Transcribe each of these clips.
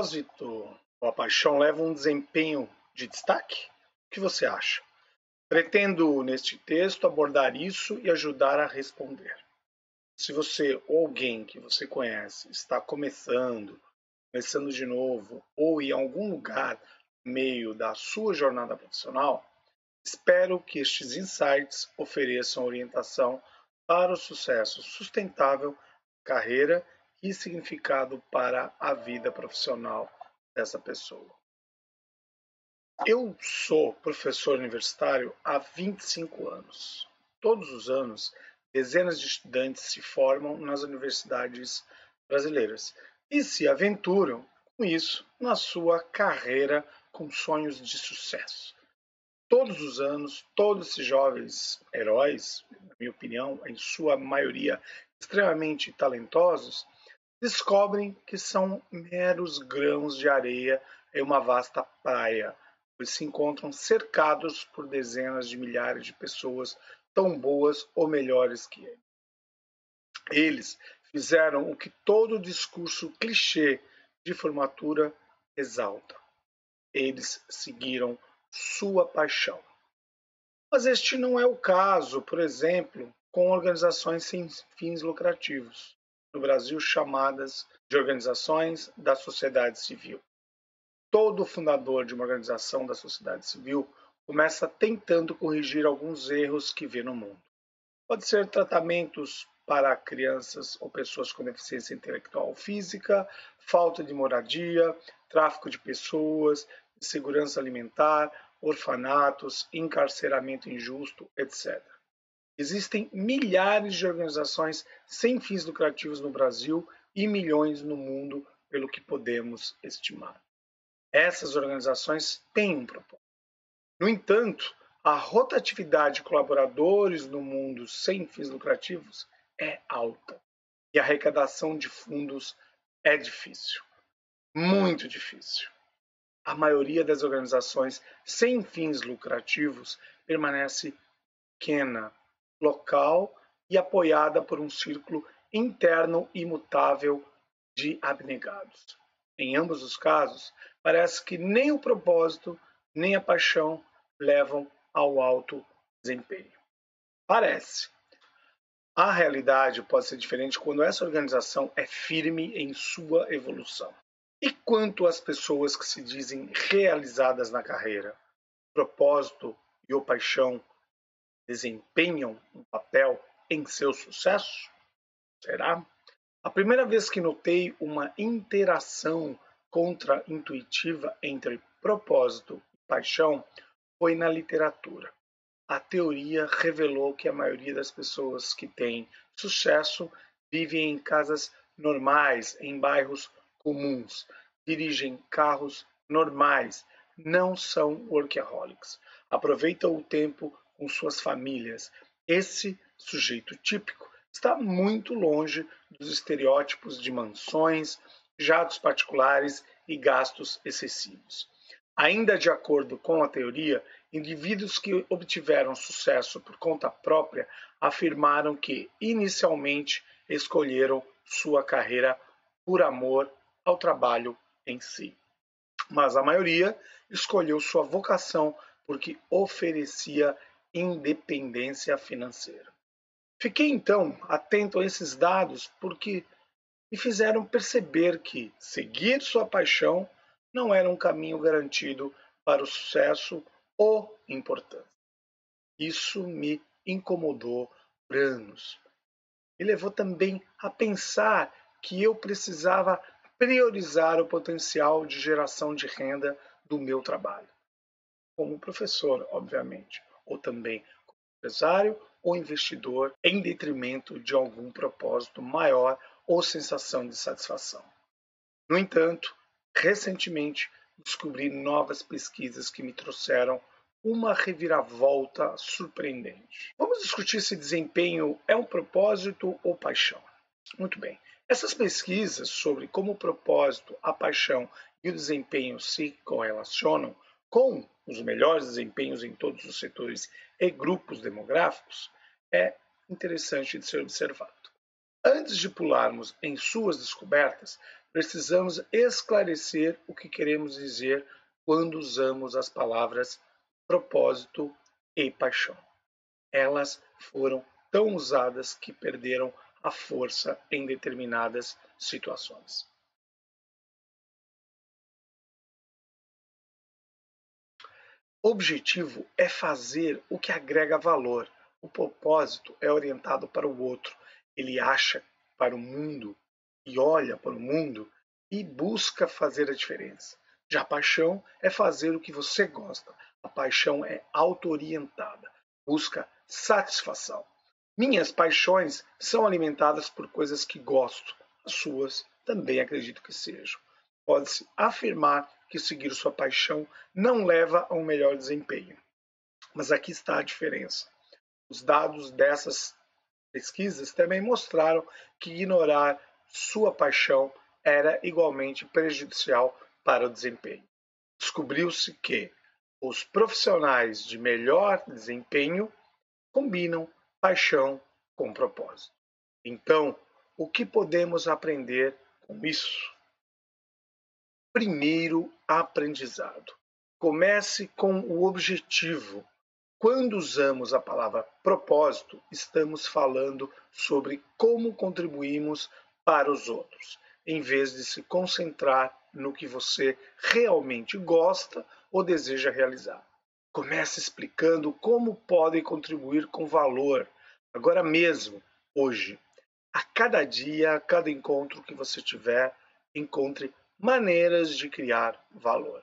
Propósito ou a paixão leva um desempenho de destaque? O que você acha? Pretendo, neste texto, abordar isso e ajudar a responder. Se você ou alguém que você conhece está começando, começando de novo, ou em algum lugar no meio da sua jornada profissional, espero que estes insights ofereçam orientação para o sucesso sustentável carreira significado para a vida profissional dessa pessoa. Eu sou professor universitário há 25 anos. Todos os anos, dezenas de estudantes se formam nas universidades brasileiras e se aventuram com isso na sua carreira com sonhos de sucesso. Todos os anos, todos esses jovens heróis, na minha opinião, em sua maioria extremamente talentosos, descobrem que são meros grãos de areia em uma vasta praia, pois se encontram cercados por dezenas de milhares de pessoas tão boas ou melhores que eles. Eles fizeram o que todo discurso clichê de formatura exalta. Eles seguiram sua paixão. Mas este não é o caso, por exemplo, com organizações sem fins lucrativos no Brasil chamadas de organizações da sociedade civil. Todo fundador de uma organização da sociedade civil começa tentando corrigir alguns erros que vê no mundo. Pode ser tratamentos para crianças ou pessoas com deficiência intelectual ou física, falta de moradia, tráfico de pessoas, segurança alimentar, orfanatos, encarceramento injusto, etc. Existem milhares de organizações sem fins lucrativos no Brasil e milhões no mundo, pelo que podemos estimar. Essas organizações têm um propósito. No entanto, a rotatividade de colaboradores no mundo sem fins lucrativos é alta e a arrecadação de fundos é difícil, muito difícil. A maioria das organizações sem fins lucrativos permanece pequena local e apoiada por um círculo interno imutável de abnegados. Em ambos os casos, parece que nem o propósito nem a paixão levam ao alto desempenho. Parece. A realidade pode ser diferente quando essa organização é firme em sua evolução. E quanto às pessoas que se dizem realizadas na carreira, propósito e paixão desempenham um papel em seu sucesso? Será? A primeira vez que notei uma interação contra-intuitiva entre propósito e paixão foi na literatura. A teoria revelou que a maioria das pessoas que têm sucesso vivem em casas normais, em bairros comuns, dirigem carros normais, não são workaholics. Aproveitam o tempo com suas famílias. Esse sujeito típico está muito longe dos estereótipos de mansões, jatos particulares e gastos excessivos. Ainda de acordo com a teoria, indivíduos que obtiveram sucesso por conta própria afirmaram que, inicialmente, escolheram sua carreira por amor ao trabalho em si. Mas a maioria escolheu sua vocação porque oferecia independência financeira. Fiquei então atento a esses dados porque me fizeram perceber que seguir sua paixão não era um caminho garantido para o sucesso ou importância. Isso me incomodou por anos. Me levou também a pensar que eu precisava priorizar o potencial de geração de renda do meu trabalho. Como professor, obviamente, ou também como empresário ou investidor, em detrimento de algum propósito maior ou sensação de satisfação. No entanto, recentemente descobri novas pesquisas que me trouxeram uma reviravolta surpreendente. Vamos discutir se desempenho é um propósito ou paixão. Muito bem. Essas pesquisas sobre como o propósito, a paixão e o desempenho se correlacionam com os melhores desempenhos em todos os setores e grupos demográficos é interessante de ser observado. Antes de pularmos em suas descobertas, precisamos esclarecer o que queremos dizer quando usamos as palavras propósito e paixão. Elas foram tão usadas que perderam a força em determinadas situações. Objetivo é fazer o que agrega valor. O propósito é orientado para o outro. Ele acha para o mundo e olha para o mundo e busca fazer a diferença. Já a paixão é fazer o que você gosta, a paixão é auto-orientada, busca satisfação. Minhas paixões são alimentadas por coisas que gosto, as suas também acredito que sejam. Pode-se afirmar que seguir sua paixão não leva a um melhor desempenho. Mas aqui está a diferença. Os dados dessas pesquisas também mostraram que ignorar sua paixão era igualmente prejudicial para o desempenho. Descobriu-se que os profissionais de melhor desempenho combinam paixão com propósito. Então, o que podemos aprender com isso? Primeiro, aprendizado. Comece com o objetivo. Quando usamos a palavra propósito, estamos falando sobre como contribuímos para os outros, em vez de se concentrar no que você realmente gosta ou deseja realizar. Comece explicando como pode contribuir com valor, agora mesmo, hoje. A cada dia, a cada encontro que você tiver, encontre maneiras de criar valor,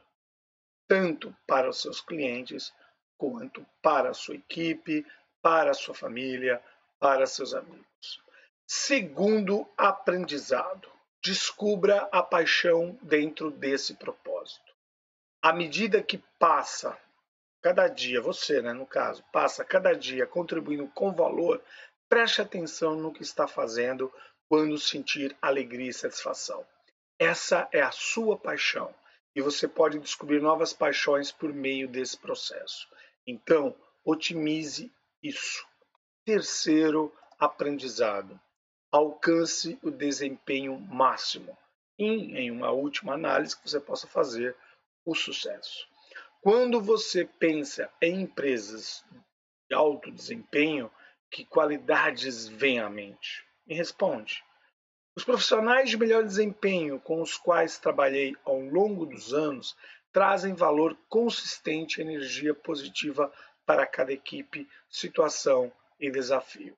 tanto para os seus clientes, quanto para a sua equipe, para a sua família, para seus amigos. Segundo aprendizado, descubra a paixão dentro desse propósito. À medida que passa cada dia, você, né, no caso, passa cada dia contribuindo com valor, preste atenção no que está fazendo quando sentir alegria e satisfação. Essa é a sua paixão e você pode descobrir novas paixões por meio desse processo. Então, otimize isso. Terceiro aprendizado: alcance o desempenho máximo. E, em uma última análise, que você possa fazer o sucesso. Quando você pensa em empresas de alto desempenho, que qualidades vêm à mente? Me responde. Os profissionais de melhor desempenho com os quais trabalhei ao longo dos anos trazem valor consistente e energia positiva para cada equipe, situação e desafio.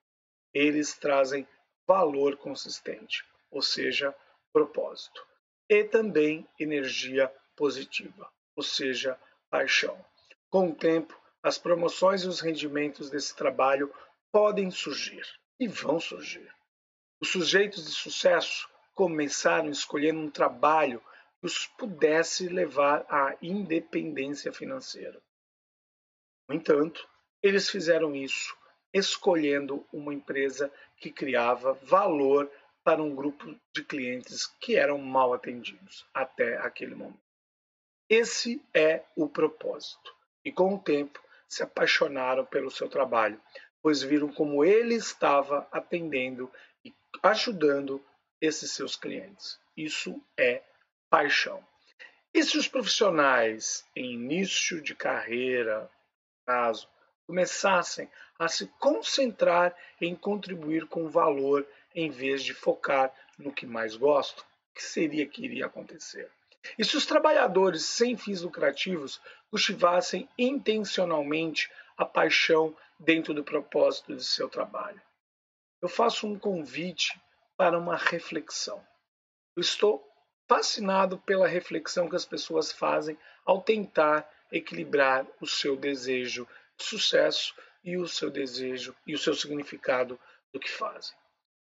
Eles trazem valor consistente, ou seja, propósito, e também energia positiva, ou seja, paixão. Com o tempo, as promoções e os rendimentos desse trabalho podem surgir e vão surgir. Os sujeitos de sucesso começaram escolhendo um trabalho que os pudesse levar à independência financeira. No entanto, eles fizeram isso escolhendo uma empresa que criava valor para um grupo de clientes que eram mal atendidos até aquele momento. Esse é o propósito. E com o tempo se apaixonaram pelo seu trabalho, pois viram como ele estava atendendo ajudando esses seus clientes. Isso é paixão. E se os profissionais em início de carreira, caso, começassem a se concentrar em contribuir com valor em vez de focar no que mais gostam, o que seria que iria acontecer? E se os trabalhadores sem fins lucrativos cultivassem intencionalmente a paixão dentro do propósito de seu trabalho? Eu faço um convite para uma reflexão. Eu estou fascinado pela reflexão que as pessoas fazem ao tentar equilibrar o seu desejo de sucesso e o seu desejo e o seu significado do que fazem.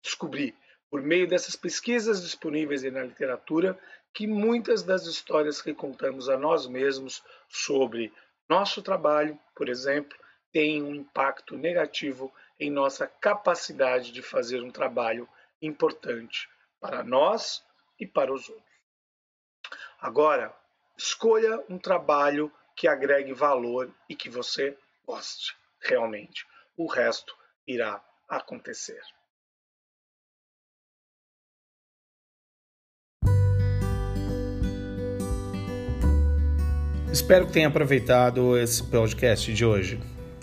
Descobri, por meio dessas pesquisas disponíveis na literatura, que muitas das histórias que contamos a nós mesmos sobre nosso trabalho, por exemplo, têm um impacto negativo em nossa capacidade de fazer um trabalho importante para nós e para os outros. Agora, escolha um trabalho que agregue valor e que você goste realmente. O resto irá acontecer. Espero que tenha aproveitado esse podcast de hoje.